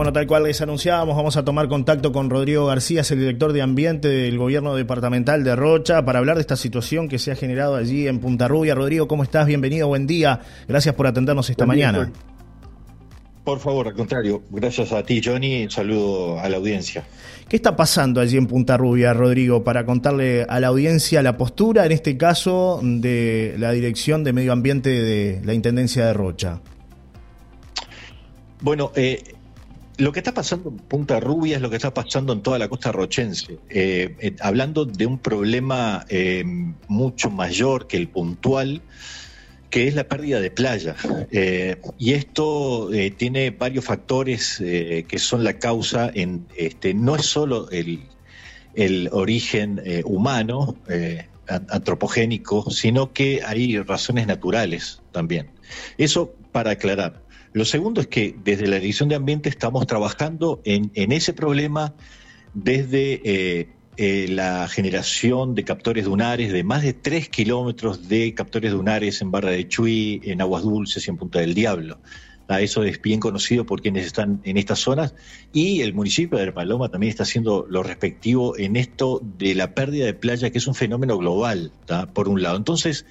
Bueno, tal cual les anunciábamos, vamos a tomar contacto con Rodrigo García, es el director de Ambiente del Gobierno Departamental de Rocha, para hablar de esta situación que se ha generado allí en Punta Rubia. Rodrigo, ¿cómo estás? Bienvenido, buen día. Gracias por atendernos esta mañana. Por favor, al contrario, gracias a ti, Johnny. Saludo a la audiencia. ¿Qué está pasando allí en Punta Rubia, Rodrigo, para contarle a la audiencia la postura, en este caso, de la Dirección de Medio Ambiente de la Intendencia de Rocha? Bueno, eh, lo que está pasando en Punta Rubia es lo que está pasando en toda la costa rochense. Eh, eh, hablando de un problema eh, mucho mayor que el puntual, que es la pérdida de playa. y esto tiene varios factores que son la causa en, este, no es solo el, el origen humano, antropogénico, sino que hay razones naturales también. Eso para aclarar. Lo segundo es que desde la Dirección de Ambiente estamos trabajando en, ese problema desde eh, eh, la generación de captores dunares de más de 3 kilómetros de captores dunares en Barra de Chuy, en Aguas Dulces y en Punta del Diablo. Ah, eso es bien conocido por quienes están en estas zonas y el municipio de Paloma también está haciendo lo respectivo en esto de la pérdida de playa, que es un fenómeno global, por un lado. Entonces,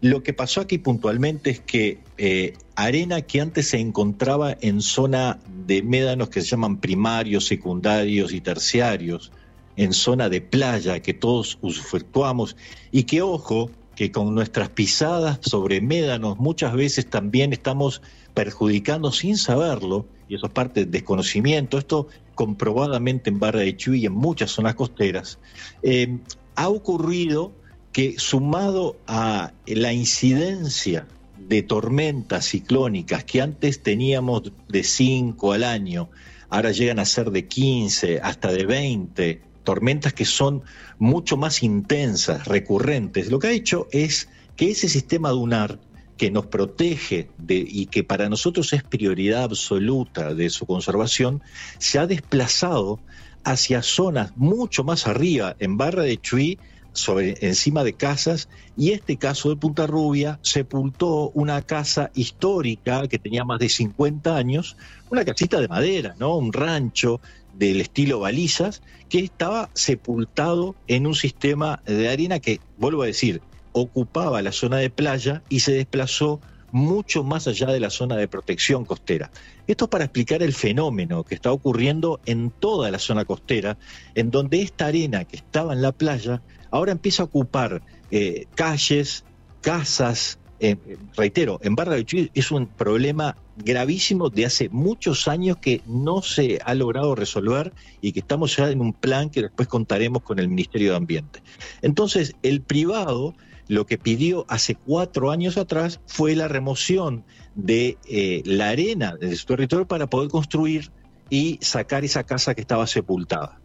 lo que pasó aquí puntualmente es que eh, arena que antes se encontraba en zona de médanos que se llaman primarios, secundarios y terciarios, en zona de playa que todos usufructuamos y que ojo, que con nuestras pisadas sobre médanos muchas veces también estamos perjudicando sin saberlo, y eso es parte del desconocimiento, esto comprobadamente en Barra de Chuy y en muchas zonas costeras, eh, ha ocurrido que sumado a la incidencia de tormentas ciclónicas que antes teníamos de 5 al año, ahora llegan a ser de 15 hasta de 20, tormentas que son mucho más intensas, recurrentes, lo que ha hecho es que ese sistema dunar que nos protege y que para nosotros es prioridad absoluta de su conservación, se ha desplazado hacia zonas mucho más arriba, en Barra de Chuy, sobre, encima de casas y este caso de Punta Rubia sepultó una casa histórica que tenía más de 50 años, una casita de madera, ¿no? Un rancho del estilo balizas que estaba sepultado en un sistema de arena que, vuelvo a decir, ocupaba la zona de playa y se desplazó mucho más allá de la zona de protección costera. Esto es para explicar el fenómeno que está ocurriendo en toda la zona costera, en donde esta arena que estaba en la playa ahora empieza a ocupar eh, calles, casas. Eh, reitero, en Barra de Chuy es un problema gravísimo de hace muchos años que no se ha logrado resolver y que estamos ya en un plan que después contaremos con el Ministerio de Ambiente. Entonces, el privado lo que pidió hace cuatro años atrás fue la remoción de eh, la arena de su territorio para poder construir y sacar esa casa que estaba sepultada.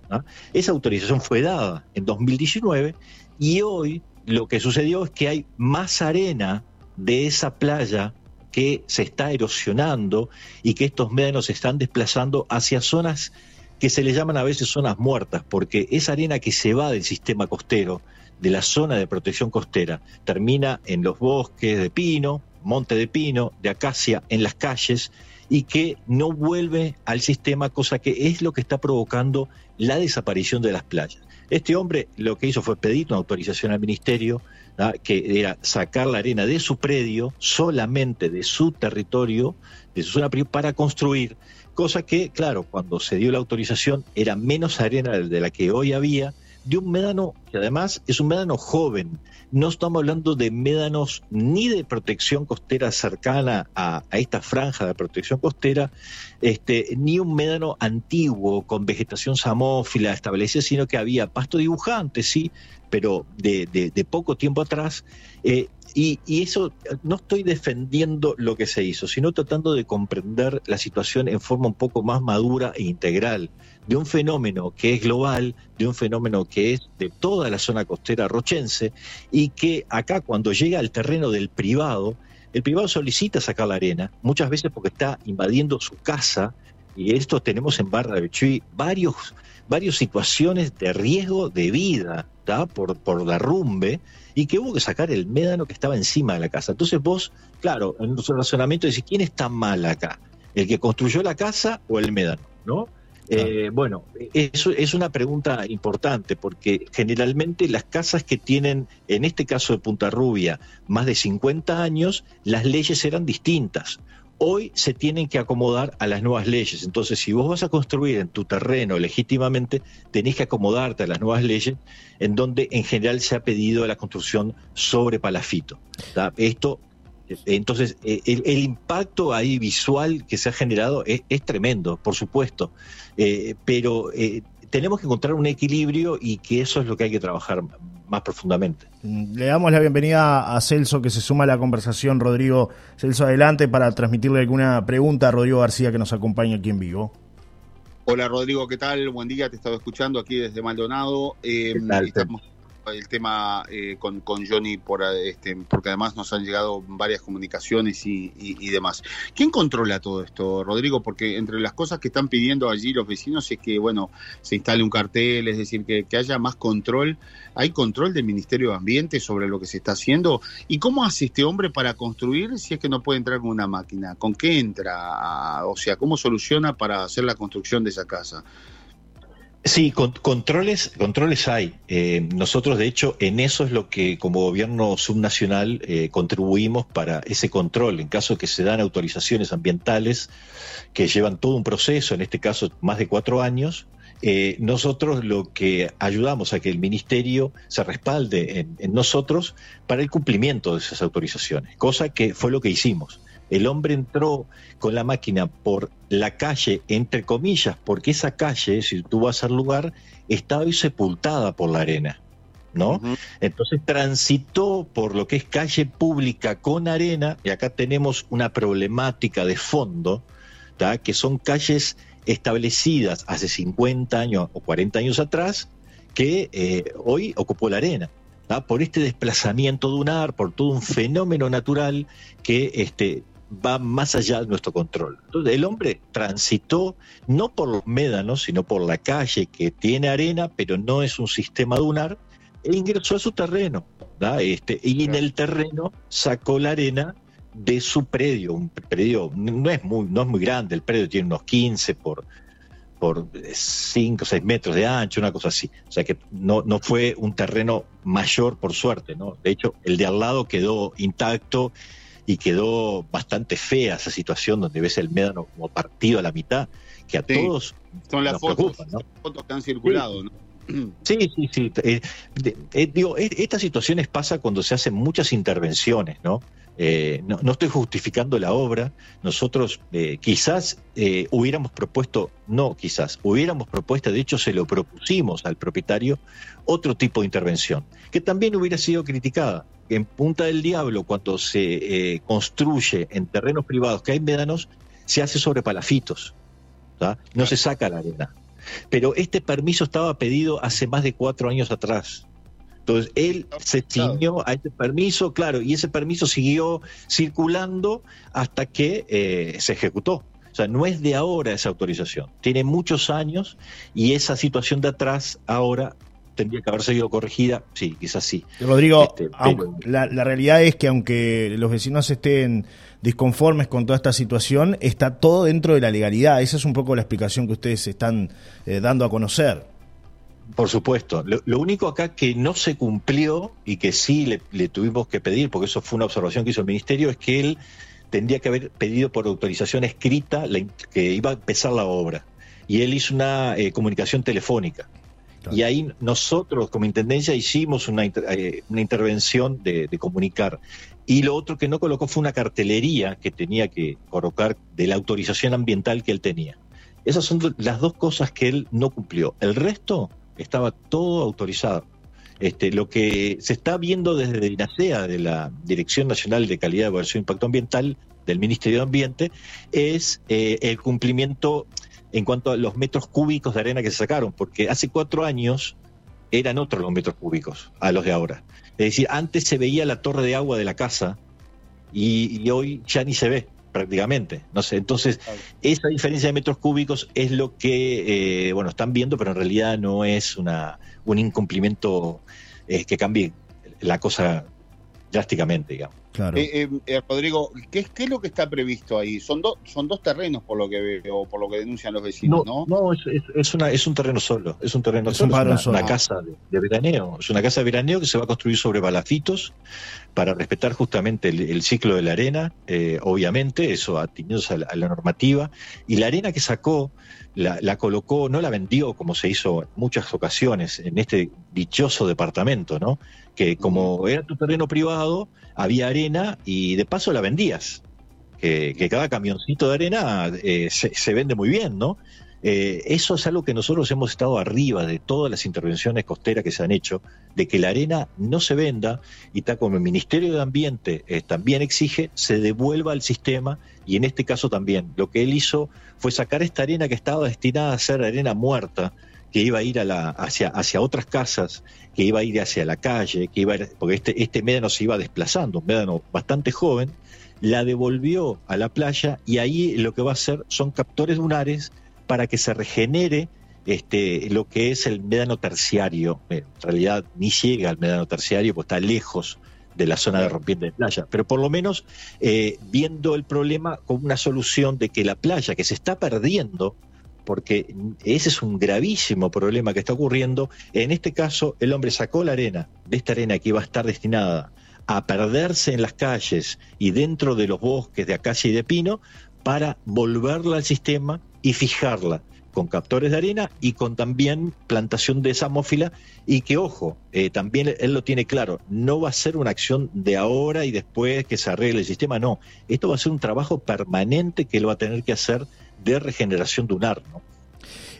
Esa autorización fue dada en 2019 y hoy lo que sucedió es que hay más arena de esa playa que se está erosionando y que estos médanos se están desplazando hacia zonas que se le llaman a veces zonas muertas, porque esa arena que se va del sistema costero, de la zona de protección costera, termina en los bosques de pino, monte de pino, de acacia, en las calles, y que no vuelve al sistema, cosa que es lo que está provocando la desaparición de las playas. Este hombre lo que hizo fue pedir una autorización al ministerio, que era sacar la arena de su predio, solamente de su territorio, de su zona para construir, cosa que, claro, cuando se dio la autorización era menos arena de la que hoy había, de un médano que además es un médano joven. No estamos hablando de médanos ni de protección costera cercana a, esta franja de protección costera, este, ni un médano antiguo con vegetación samófila establecida, sino que había pasto dibujante, sí, pero de, de, poco tiempo atrás. Eh, y, y, eso, no estoy defendiendo lo que se hizo, sino tratando de comprender la situación en forma un poco más madura e integral, de un fenómeno que es global, de un fenómeno que es de toda la zona costera rochense, y que acá cuando llega al terreno del privado, el privado solicita sacar la arena, muchas veces porque está invadiendo su casa, y esto tenemos en Barra de Chuy varios, varias situaciones de riesgo de vida por, por derrumbe y que hubo que sacar el médano que estaba encima de la casa. Entonces vos, claro, en su razonamiento decís, ¿quién está mal acá? ¿El que construyó la casa o el médano? ¿no? Eh, bueno, eso es una pregunta importante porque generalmente las casas que tienen, en este caso de Punta Rubia, más de 50 años, las leyes eran distintas. Hoy se tienen que acomodar a las nuevas leyes. Entonces, si vos vas a construir en tu terreno legítimamente, tenés que acomodarte a las nuevas leyes, en donde en general se ha pedido la construcción sobre palafito. Esto entonces, eh, el, impacto ahí visual que se ha generado es, tremendo, por supuesto, eh, pero eh, tenemos que encontrar un equilibrio y que eso es lo que hay que trabajar más profundamente. Le damos la bienvenida a Celso que se suma a la conversación. Rodrigo, Celso, adelante para transmitirle alguna pregunta a Rodrigo García que nos acompaña aquí en vivo. Hola Rodrigo, ¿qué tal? Buen día, te he estado escuchando aquí desde Maldonado. estamos el tema eh, con, con, Johnny por este, porque además nos han llegado varias comunicaciones y, demás. ¿Quién controla todo esto, Rodrigo? Porque entre las cosas que están pidiendo allí los vecinos es que, bueno, se instale un cartel, es decir, que, haya más control. ¿Hay control del Ministerio de Ambiente sobre lo que se está haciendo? ¿Y cómo hace este hombre para construir si es que no puede entrar con una máquina? ¿Con qué entra? O sea, ¿cómo soluciona para hacer la construcción de esa casa? Sí, controles, controles hay. Eh, nosotros, de hecho, en eso es lo que como gobierno subnacional eh, contribuimos para ese control. En caso que se dan autorizaciones ambientales que llevan todo un proceso, en este caso más de cuatro años, eh, nosotros lo que ayudamos a que el ministerio se respalde en nosotros para el cumplimiento de esas autorizaciones, cosa que fue lo que hicimos. El hombre entró con la máquina por la calle, entre comillas, porque esa calle, si tú vas al lugar, estaba hoy sepultada por la arena. ¿No? Entonces transitó por lo que es calle pública con arena, y acá tenemos una problemática de fondo, que son calles establecidas hace 50 años o 40 años atrás, que eh, hoy ocupó la arena. por este desplazamiento dunar, por todo un fenómeno natural que este, va más allá de nuestro control. Entonces, el hombre transitó no por los médanos, sino por la calle que tiene arena, pero no es un sistema dunar, e ingresó a su terreno. Este, y en el terreno sacó la arena de su predio. Un predio no es muy, no es muy grande, el predio tiene unos 15 por, por 5 o 6 metros de ancho, una cosa así. O sea que no, no fue un terreno mayor por suerte, ¿no? De hecho, el de al lado quedó intacto y quedó bastante fea esa situación donde ves el médano como partido a la mitad, que a todos son las fotos, fotos que han circulado, sí. Sí, sí, eh, eh, digo, e, estas situaciones pasa cuando se hacen muchas intervenciones, ¿no? Eh, no, estoy justificando la obra. Nosotros quizás hubiéramos propuesto, no quizás, hubiéramos propuesto, de hecho se lo propusimos al propietario, otro tipo de intervención, que también hubiera sido criticada en Punta del Diablo, cuando se eh, construye en terrenos privados que hay médanos, se hace sobre palafitos, no se saca la arena. Pero este permiso estaba pedido hace más de cuatro años atrás. Entonces, él se ciñó a ese permiso, claro, y ese permiso siguió circulando hasta que eh, se ejecutó. O sea, no es de ahora esa autorización, tiene muchos años y esa situación de atrás ahora tendría que haber sido corregida, sí, quizás sí. Rodrigo, este, la, realidad es que aunque los vecinos estén disconformes con toda esta situación, está todo dentro de la legalidad. Esa es un poco la explicación que ustedes están eh, dando a conocer. Por supuesto. Lo, único acá que no se cumplió y que sí le, tuvimos que pedir, porque eso fue una observación que hizo el Ministerio, es que él tendría que haber pedido por autorización escrita que iba a empezar la obra. Y él hizo una eh, comunicación telefónica. Y ahí nosotros como Intendencia hicimos una, eh, una intervención de, comunicar. Y lo otro que no colocó fue una cartelería que tenía que colocar de la autorización ambiental que él tenía. Esas son las dos cosas que él no cumplió. El resto estaba todo autorizado. Este, lo que se está viendo desde INASEA, de la Dirección Nacional de Calidad de Evaluación e Impacto Ambiental del Ministerio de Ambiente, es eh, el cumplimiento en cuanto a los metros cúbicos de arena que se sacaron, porque hace cuatro años eran otros los metros cúbicos a los de ahora. Es decir, antes se veía la torre de agua de la casa y, hoy ya ni se ve prácticamente. No sé, entonces esa diferencia de metros cúbicos es lo que eh, bueno están viendo, pero en realidad no es una un incumplimiento eh, que cambie la cosa drásticamente, digamos. Claro. Eh, eh, eh, Rodrigo, ¿qué, ¿qué, es lo que está previsto ahí? Son, dos son dos terrenos por lo que veo, por lo que denuncian los vecinos, ¿no? No, es, es, una, es un terreno solo, es un terreno solo, es una, casa de, veraneo, es una casa de veraneo que se va a construir sobre balafitos para respetar justamente el, ciclo de la arena, obviamente, eso ateniéndose a la, normativa, y la arena que sacó la, la, colocó, no la vendió como se hizo en muchas ocasiones en este dichoso departamento, ¿no? Que como era tu terreno privado, había arena y de paso la vendías. Que, cada camioncito de arena eh, se, vende muy bien, ¿no? Eh, eso es algo que nosotros hemos estado arriba de todas las intervenciones costeras que se han hecho, de que la arena no se venda y tal como el Ministerio de Ambiente eh, también exige, se devuelva al sistema y en este caso también. Lo que él hizo fue sacar esta arena que estaba destinada a ser arena muerta, que iba a ir a la, hacia, hacia otras casas, que iba a ir hacia la calle, que iba porque este, este médano se iba desplazando, un médano bastante joven, la devolvió a la playa y ahí lo que va a hacer son captores lunares para que se regenere este, lo que es el médano terciario. En realidad ni llega al médano terciario, pues está lejos de la zona de rompiente de playa, pero por lo menos eh, viendo el problema con una solución de que la playa que se está perdiendo, porque ese es un gravísimo problema que está ocurriendo, en este caso el hombre sacó la arena, de esta arena que iba a estar destinada a perderse en las calles y dentro de los bosques de acacia y de pino, para volverla al sistema y fijarla con captores de arena y con también plantación de samófila. Y que, ojo, eh, también él lo tiene claro, no va a ser una acción de ahora y después que se arregle el sistema, no, esto va a ser un trabajo permanente que él va a tener que hacer de regeneración dunar, ¿no?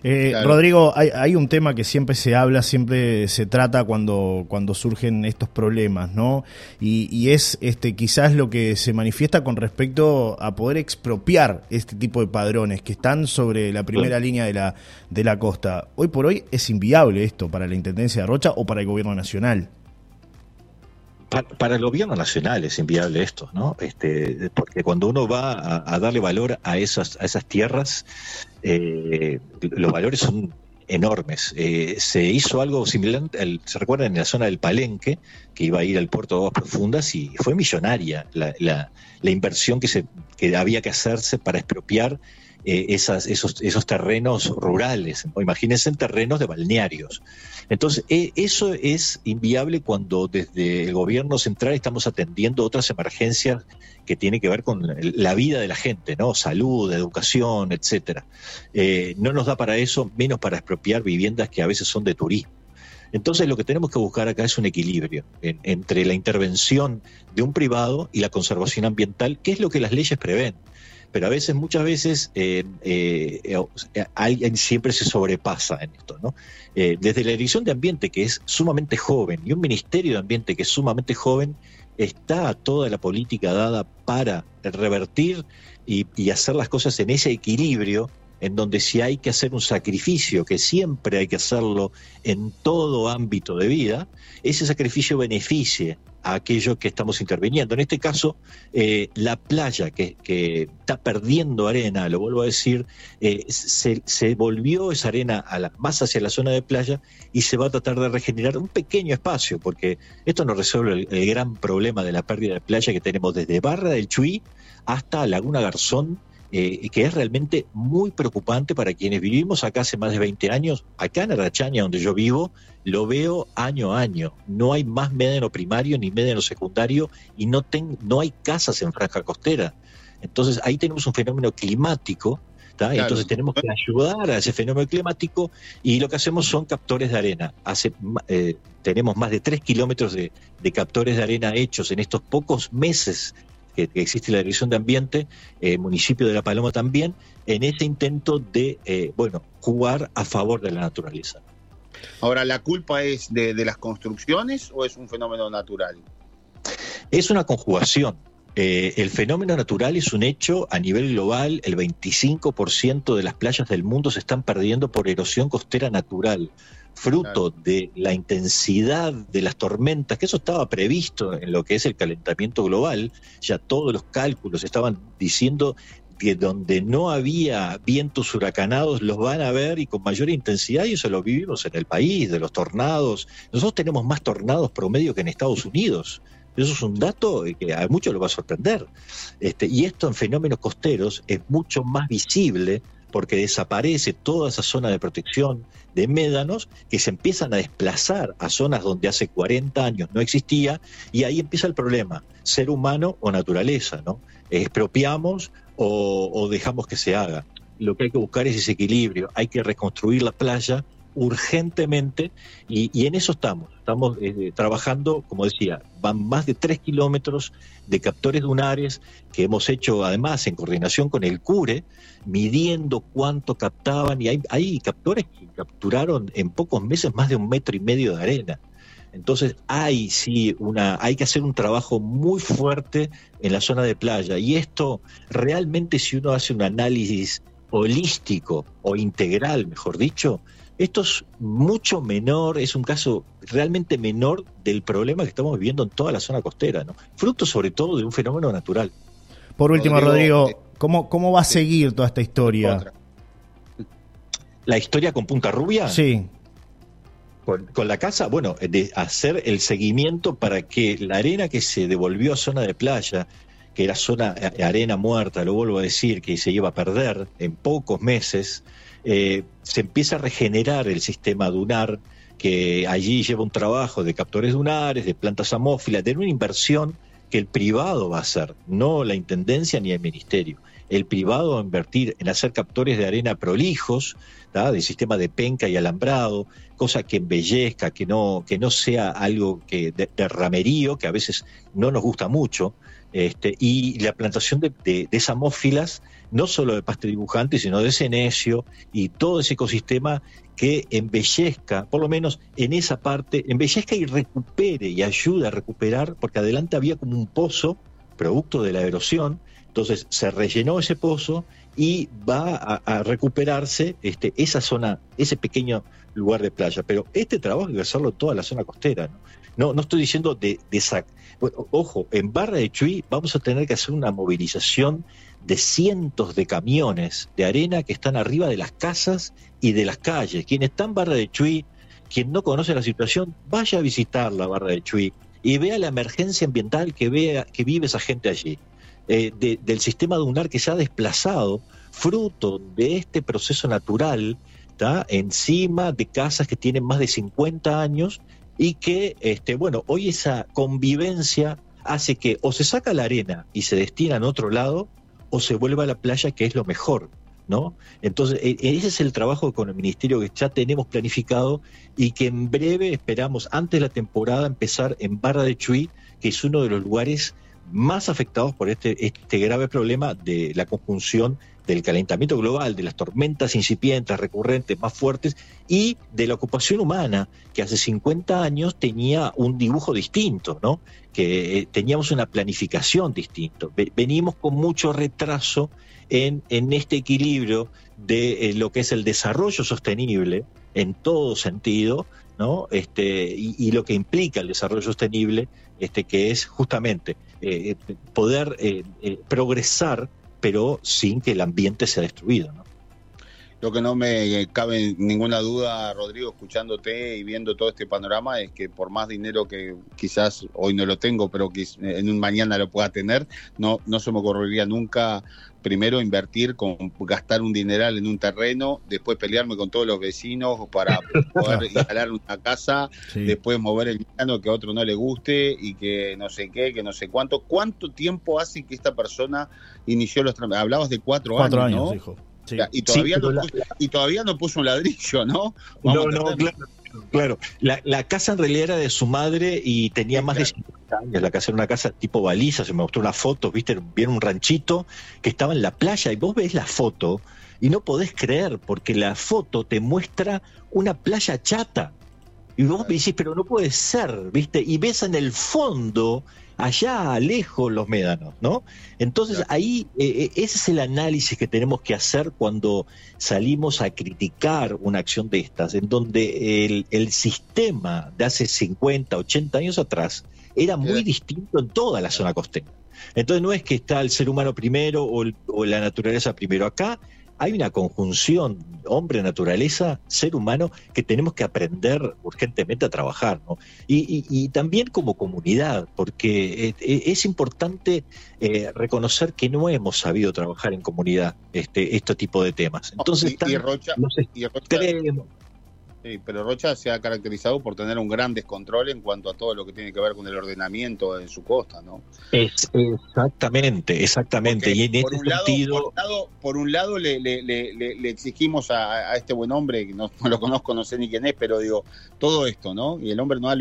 Eh, Rodrigo, hay, un tema que siempre se habla, siempre se trata cuando, cuando surgen estos problemas, ¿no? Y, es este, quizás lo que se manifiesta con respecto a poder expropiar este tipo de padrones que están sobre la primera línea de la, de la costa. Hoy por hoy es inviable esto para la Intendencia de Rocha o para el Gobierno Nacional. Para, el gobierno nacional es inviable esto, ¿no? Este, porque cuando uno va a, darle valor a esas, a esas tierras, eh, los valores son enormes. Eh, se hizo algo similar, se recuerda en la zona del Palenque, que iba a ir al puerto de aguas profundas y fue millonaria la, la, la inversión que, se, que había que hacerse para expropiar eh, esas, esos, esos terrenos rurales, imagínense en terrenos de balnearios. Entonces, e, eso es inviable cuando desde el gobierno central estamos atendiendo otras emergencias que tienen que ver con la vida de la gente, ¿no? Salud, educación, etcétera. Eh, no nos da para eso, menos para expropiar viviendas que a veces son de turismo. Entonces lo que tenemos que buscar acá es un equilibrio entre la intervención de un privado y la conservación ambiental, que es lo que las leyes prevén pero a veces, muchas veces, eh, eh, eh, alguien siempre se sobrepasa en esto, ¿no? desde la Dirección de Ambiente, que es sumamente joven, y un Ministerio de Ambiente que es sumamente joven, está toda la política dada para revertir y hacer las cosas en ese equilibrio en donde si hay que hacer un sacrificio, que siempre hay que hacerlo en todo ámbito de vida, ese sacrificio beneficie a aquello que estamos interviniendo. En este caso, eh, la playa que, está perdiendo arena, lo vuelvo a decir, eh, se, volvió esa arena a la, más hacia la zona de playa y se va a tratar de regenerar un pequeño espacio, porque esto no resuelve el, gran problema de la pérdida de playa que tenemos desde Barra del Chuy hasta Laguna Garzón eh, que es realmente muy preocupante para quienes vivimos acá hace más de 20 años. Acá en Arachaña, donde yo vivo, lo veo año a año. No hay más médano primario ni médano secundario y no, no hay casas en franja costera. Entonces ahí tenemos un fenómeno climático Entonces tenemos que ayudar a ese fenómeno climático y lo que hacemos son captores de arena. Hace, eh, tenemos más de 3 kilómetros de, de, captores de arena hechos en estos pocos meses que, existe la Dirección de Ambiente, eh, municipio de La Paloma también, en ese intento de, eh, bueno, jugar a favor de la naturaleza. Ahora, ¿la culpa es de, las construcciones o es un fenómeno natural? Es una conjugación. Eh, el fenómeno natural es un hecho a nivel global. El 25% de las playas del mundo se están perdiendo por erosión costera natural fruto de la intensidad de las tormentas, que eso estaba previsto en lo que es el calentamiento global, ya todos los cálculos estaban diciendo que donde no había vientos huracanados los van a ver y con mayor intensidad, y eso lo vivimos en el país, de los tornados. Nosotros tenemos más tornados promedio que en Estados Unidos. Eso es un dato que a muchos lo va a sorprender. Este, y esto en fenómenos costeros es mucho más visible porque desaparece toda esa zona de protección de médanos que se empiezan a desplazar a zonas donde hace 40 años no existía y ahí empieza el problema, ser humano o naturaleza, ¿no? Expropiamos o, o dejamos que se haga. Lo que hay que buscar es ese equilibrio, hay que reconstruir la playa urgentemente y, en eso estamos. Estamos eh, trabajando, como decía, van más de tres kilómetros de captores dunares que hemos hecho además en coordinación con el CURE, midiendo cuánto captaban y hay, hay captores que capturaron en pocos meses más de un metro y medio de arena. Entonces hay sí una, hay que hacer un trabajo muy fuerte en la zona de playa y esto realmente si uno hace un análisis holístico o integral, mejor dicho, esto es mucho menor, es un caso realmente menor del problema que estamos viviendo en toda la zona costera, ¿no? Fruto sobre todo de un fenómeno natural. Por último, Rodrigo, eh, ¿cómo, ¿cómo va a seguir toda esta historia? ¿La historia con Punta Rubia? Sí. Con, con, la casa, bueno, de hacer el seguimiento para que la arena que se devolvió a zona de playa, que era zona eh, arena muerta, lo vuelvo a decir, que se iba a perder en pocos meses, eh, se empieza a regenerar el sistema dunar, que allí lleva un trabajo de captores dunares, de plantas amófilas, de una inversión que el privado va a hacer, no la intendencia ni el ministerio. El privado va a invertir en hacer captores de arena prolijos, de sistema de penca y alambrado, cosa que embellezca, que no, que no sea algo que de, ramerío, que a veces no nos gusta mucho, este, y la plantación de, de, esas no solo de pasto dibujante, sino de cenecio y todo ese ecosistema que embellezca, por lo menos en esa parte, embellezca y recupere y ayuda a recuperar, porque adelante había como un pozo, producto de la erosión, entonces se rellenó ese pozo y va a, recuperarse este, esa zona, ese pequeño lugar de playa. Pero este trabajo hay que hacerlo toda la zona costera. No, no, estoy diciendo de, de ojo, en Barra de Chuy vamos a tener que hacer una movilización de cientos de camiones de arena que están arriba de las casas y de las calles. Quien está en Barra de Chuy, quien no conoce la situación, vaya a visitar la Barra de Chuy y vea la emergencia ambiental que, vea, que vive esa gente allí. Eh, del sistema dunar que se ha desplazado fruto de este proceso natural está encima de casas que tienen más de 50 años y que, este, bueno, hoy esa convivencia hace que o se saca la arena y se destina en otro lado o se vuelva a la playa, que es lo mejor. ¿No? Entonces, e, ese es el trabajo con el ministerio que ya tenemos planificado y que en breve esperamos, antes de la temporada, empezar en Barra de Chuy, que es uno de los lugares más afectados por este, este grave problema de la conjunción del calentamiento global, de las tormentas incipientes, recurrentes, más fuertes, y de la ocupación humana, que hace 50 años tenía un dibujo distinto, ¿no? que eh, teníamos una planificación distinta. Venimos con mucho retraso en, en este equilibrio de eh, lo que es el desarrollo sostenible en todo sentido, ¿no? Este, y, lo que implica el desarrollo sostenible, este, que es justamente eh, poder progresar pero sin que el ambiente sea destruido. ¿no? Lo que no me cabe ninguna duda, Rodrigo, escuchándote y viendo todo este panorama, es que por más dinero que quizás hoy no lo tengo, pero que en un mañana lo pueda tener, no, no se me ocurriría nunca primero invertir, con gastar un dineral en un terreno, después pelearme con todos los vecinos para poder instalar una casa, después mover el piano que a otro no le guste y que no sé qué, que no sé cuánto. ¿Cuánto tiempo hace que esta persona inició los trámites? Hablabas de cuatro, cuatro años, ¿no? Dijo. Y, todavía no puso, y todavía no puso un ladrillo, ¿no? no, no, claro. Claro, la, casa en realidad era de su madre y tenía más de 50 años. La casa era una casa tipo baliza, se me mostró una foto, viste, vieron un ranchito que estaba en la playa y vos ves la foto y no podés creer porque la foto te muestra una playa chata. Y vos me decís, pero no puede ser, ¿viste? Y ves en el fondo allá lejos los médanos, ¿no? Entonces ahí eh, eh, ese es el análisis que tenemos que hacer cuando salimos a criticar una acción de estas, en donde el, el sistema de hace 50, 80 años atrás era muy distinto en toda la zona costera. Entonces no es que está el ser humano primero o, o la naturaleza primero. Acá hay una conjunción hombre-naturaleza, ser humano, que tenemos que aprender urgentemente a trabajar, ¿no? Y, también como comunidad, porque eh, eh, es, importante eh, reconocer que no hemos sabido trabajar en comunidad este, este tipo de temas. Entonces, y, Rocha, Sí, pero Rocha se ha caracterizado por tener un gran descontrol en cuanto a todo lo que tiene que ver con el ordenamiento en su costa, ¿no? Es, exactamente, exactamente. y en por, un lado, por, un lado, le, le, exigimos a, este buen hombre, que no, lo conozco, no sé ni quién es, pero digo, todo esto, ¿no? Y el hombre no,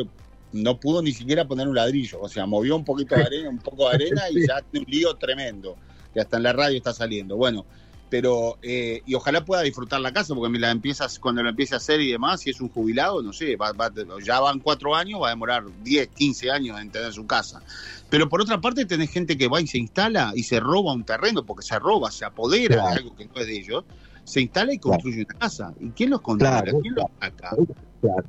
no pudo ni siquiera poner un ladrillo, o sea, movió un poquito de arena, un poco de arena y ya tiene un lío tremendo, que hasta en la radio está saliendo. Bueno, pero eh, y ojalá pueda disfrutar la casa porque me la empiezas cuando lo empiece a hacer y demás si es un jubilado no sé ya van cuatro años va a demorar 10 15 años en tener su casa. Pero por otra parte tenés gente que va y se instala y se roba un terreno porque se roba se apodera de algo que no es de ellos se instala y construye una casa. Y quién los controla quién los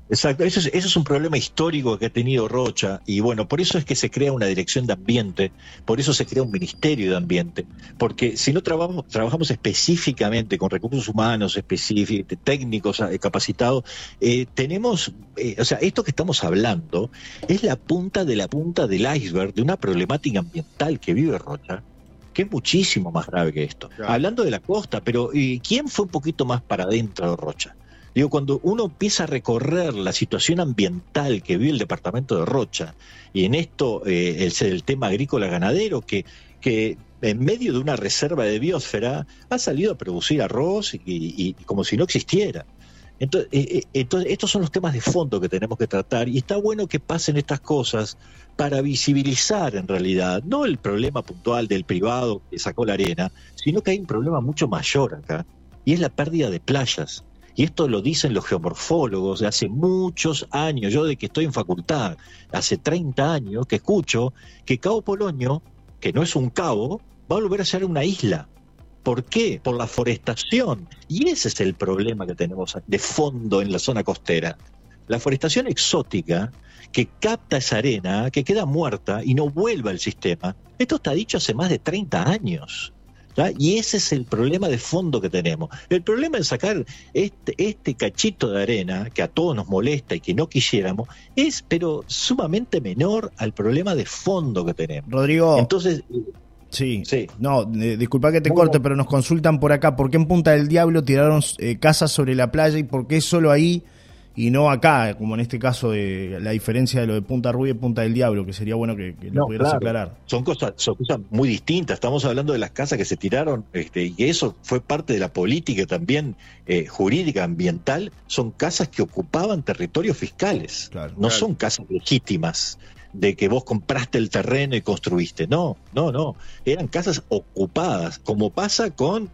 exacto, eso es, un problema histórico que ha tenido Rocha y bueno, por eso es que se crea una dirección de ambiente, por eso se crea un ministerio de ambiente, porque si no trabajamos, trabajamos específicamente con recursos humanos específicos, técnicos eh, capacitados, eh, tenemos, eh, o sea, esto que estamos hablando es la punta de la punta del iceberg de una problemática ambiental que vive Rocha que es muchísimo más grave que esto. Hablando de la costa, pero ¿quién fue un poquito más para adentro de Rocha? Digo, cuando uno empieza a recorrer la situación ambiental que vive el departamento de Rocha, y en esto eh, el tema agrícola ganadero, que, en medio de una reserva de biosfera ha salido a producir arroz y, como si no existiera. Eh, eh, entonces, estos son los temas de fondo que tenemos que tratar y está bueno que pasen estas cosas para visibilizar en realidad, no el problema puntual del privado que sacó la arena, sino que hay un problema mucho mayor acá, y es la pérdida de playas. Y esto lo dicen los geomorfólogos de hace muchos años, yo de que estoy en facultad, hace 30 años que escucho que Cabo Polonio, que no es un cabo, va a volver a ser una isla. ¿Por qué? Por la forestación. Y ese es el problema que tenemos de fondo en la zona costera. La forestación exótica que capta esa arena, que queda muerta y no vuelve al sistema. Esto está dicho hace más de 30 años. Y ese es el problema de fondo que tenemos. El problema de sacar este, este cachito de arena, que a todos nos molesta y que no quisiéramos, es pero sumamente menor al problema de fondo que tenemos. Rodrigo. Entonces. Sí, sí. No, eh, disculpa que te corte, pero nos consultan por acá. ¿Por qué en Punta del Diablo tiraron eh, casas sobre la playa y por qué solo ahí y no acá, como en este caso de la diferencia de lo de Punta Rubia y Punta del Diablo, que sería bueno que, lo pudieras aclarar. Son cosas, son cosas muy distintas. Estamos hablando de las casas que se tiraron, este, y eso fue parte de la política también eh, jurídica, ambiental. Son casas que ocupaban territorios fiscales. no son casas legítimas de que vos compraste el terreno y construiste. No, no, no. Eran casas ocupadas, como pasa con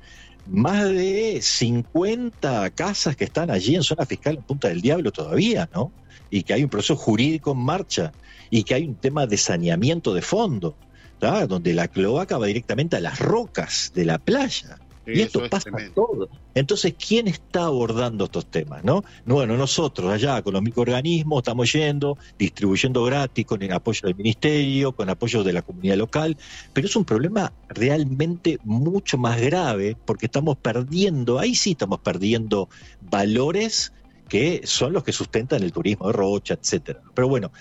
más de 50 casas que están allí en zona fiscal en Punta del Diablo todavía, ¿no? Y que hay un proceso jurídico en marcha y que hay un tema de saneamiento de fondo, donde la cloaca va directamente a las rocas de la playa y esto pasa todo. Entonces, ¿quién está abordando estos temas? ¿no? Bueno, nosotros allá con los microorganismos estamos yendo, distribuyendo gratis con el apoyo del ministerio, con apoyo de la comunidad local, pero es un problema realmente mucho más grave porque estamos perdiendo, ahí sí estamos perdiendo valores que son los que sustentan el turismo de Rocha, etcétera. Pero bueno,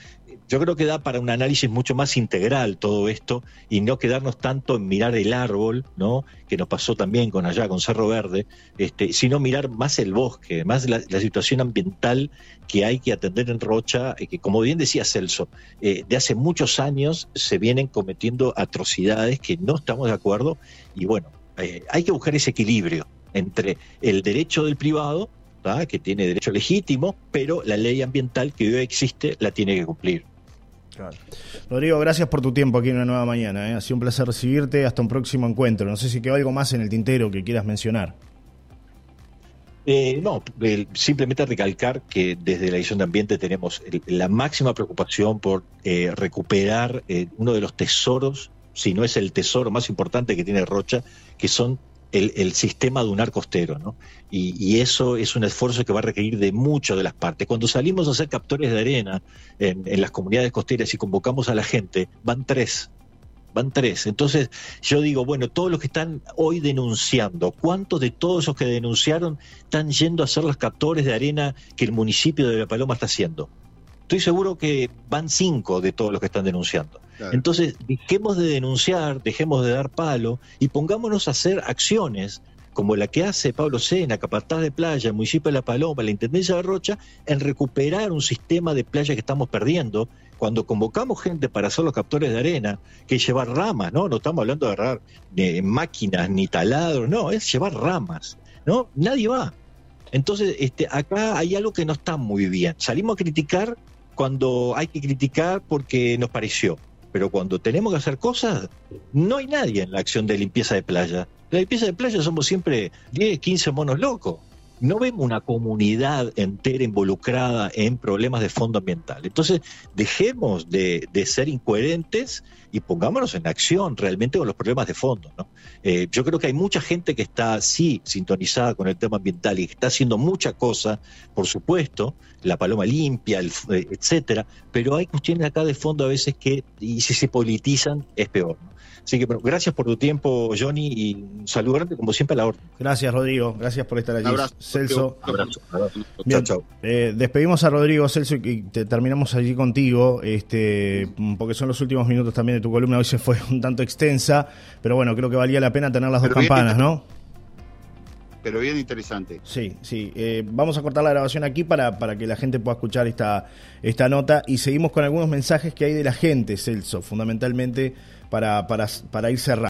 yo creo que da para un análisis mucho más integral todo esto y no quedarnos tanto en mirar el árbol, ¿no? Que nos pasó también con allá, con Cerro Verde, este, sino mirar más el bosque, más la, situación ambiental que hay que atender en Rocha, eh, que como bien decía Celso, eh, de hace muchos años se vienen cometiendo atrocidades que no estamos de acuerdo y bueno, eh, hay que buscar ese equilibrio entre el derecho del privado que tiene derecho legítimo, pero la ley ambiental que hoy existe la tiene que cumplir. Rodrigo, gracias por tu tiempo aquí en una nueva mañana. ¿eh? Ha sido un placer recibirte. Hasta un próximo encuentro. No sé si quedó algo más en el tintero que quieras mencionar. Eh, no, simplemente recalcar que desde la edición de ambiente tenemos la máxima preocupación por eh, recuperar uno de los tesoros, si no es el tesoro más importante que tiene Rocha, que son el, sistema dunar costero, ¿no? Y, eso es un esfuerzo que va a requerir de mucho de las partes. Cuando salimos a hacer captores de arena en, las comunidades costeras y convocamos a la gente, van tres, van tres. Entonces yo digo, bueno, todos los que están hoy denunciando, ¿cuántos de todos esos que denunciaron están yendo a hacer los captores de arena que el municipio de La Paloma está haciendo? Estoy seguro que van cinco de todos los que están denunciando. Entonces, dejemos de denunciar, dejemos de dar palo y pongámonos a hacer acciones como la que hace Pablo Sena, Capataz de Playa, el municipio de La Paloma, la Intendencia de Rocha, en recuperar un sistema de playa que estamos perdiendo. Cuando convocamos gente para hacer los captores de arena, que es llevar ramas, ¿no? No estamos hablando de agarrar máquinas ni taladros, no, es llevar ramas, ¿no? Nadie va. Entonces, este, acá hay algo que no está muy bien. Salimos a criticar cuando hay que criticar porque nos pareció pero cuando tenemos que hacer cosas, no hay nadie en la acción de limpieza de playa. La limpieza de playa somos siempre 10, 15 monos locos. No vemos una comunidad entera involucrada en problemas de fondo ambiental. Entonces, dejemos de, de ser incoherentes y pongámonos en acción realmente con los problemas de fondo. ¿no? Eh, yo creo que hay mucha gente que está, sí, sintonizada con el tema ambiental y está haciendo mucha cosa, por supuesto, la paloma limpia, el, eh, etcétera, pero hay cuestiones acá de fondo a veces que, y si se politizan, es peor. Así que bueno, gracias por tu tiempo, Johnny, y un saludo grande, como siempre, a la orden. Gracias, Rodrigo. Gracias por estar allí. abrazo, Celso. Abrazo. abrazo. Bien, chao, chao. Eh, despedimos a Rodrigo, Celso, y te, terminamos allí contigo, este, porque son los últimos minutos también de tu columna. Hoy se fue un tanto extensa, pero bueno, creo que valía la pena tener las pero dos bien, campanas, ¿no? Pero bien interesante. Sí, sí. Eh, vamos a cortar la grabación aquí para, para que la gente pueda escuchar esta, esta nota y seguimos con algunos mensajes que hay de la gente, Celso, fundamentalmente para, para, para ir cerrando.